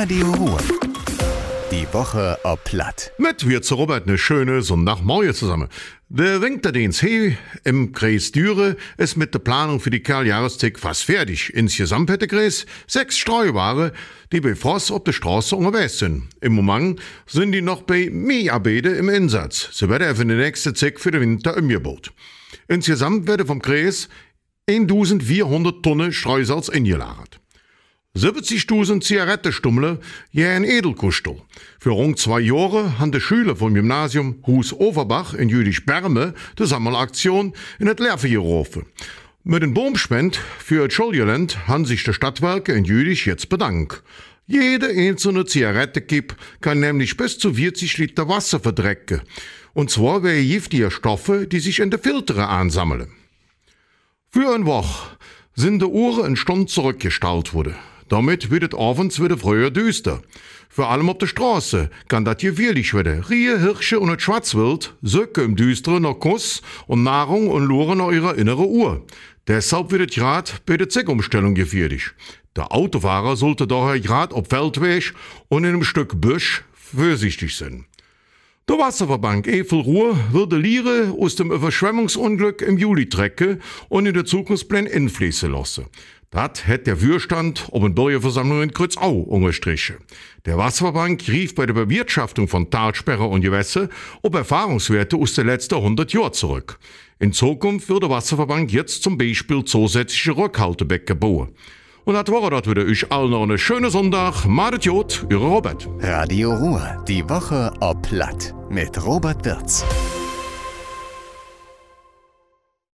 Radio Ruhr. Die Woche ob Platt. Mit wir zu Robert eine schöne Sonntagmorgen zusammen. Der Winterdienst he im Kreis Düre ist mit der Planung für die Karljahrestick fast fertig. Insgesamt hätte Kreis sechs Streuware, die bei Frost auf der Straße unterwegs sind. Im Moment sind die noch bei Miearbede im Einsatz. Sie werden für den nächsten Zick für den Winter umgebaut. Insgesamt werden vom Kreis 1400 Tonnen Streusalz eingelagert. 70.000 Zigarettenstummel je ein Edelkustel. Für rund zwei Jahre haben die Schüler vom Gymnasium Hus Overbach in Jüdisch Berme die Sammelaktion in das Lerve gerufen. Mit dem Baumspend für das Schulgelend haben sich die Stadtwerke in Jüdisch jetzt bedankt. Jede einzelne Zigarettenkipp kann nämlich bis zu 40 Liter Wasser verdrecken. Und zwar wäre giftige Stoffe, die sich in den Filtere ansammeln. Für eine Woche sind die Uhren eine Stunde zurückgestellt worden. Damit wird es abends wieder früher düster. Vor allem auf der Straße kann das gefährlich werden. Rie, Hirsche und Schwarzwild söcken im Düsteren nach Kuss und Nahrung und luren nach ihrer inneren Uhr. Deshalb wird es gerade bei der Zeckumstellung gefährlich. Der Autofahrer sollte daher gerade auf Feldweg und in einem Stück Büsch vorsichtig sein. Der Wasserverband Evelruhr würde Liere aus dem Überschwemmungsunglück im Juli trecken und in der Zukunftsplan infließen lassen. Das hat der Würstand ob eine Bürgerversammlung in Kreuzau unterstrichen. Der Wasserverband rief bei der Bewirtschaftung von Talsperre und Gewässer auf Erfahrungswerte aus den letzten 100 Jahren zurück. In Zukunft wird der Wasserverband jetzt zum Beispiel zusätzliche Rückhaltebecken bauen. Und das war das wieder. Ich allen noch einen schönen Sonntag. Madet Jod, Ihre Robert. Radio Ruhr. Die Woche ob Platt. Mit Robert Wirz.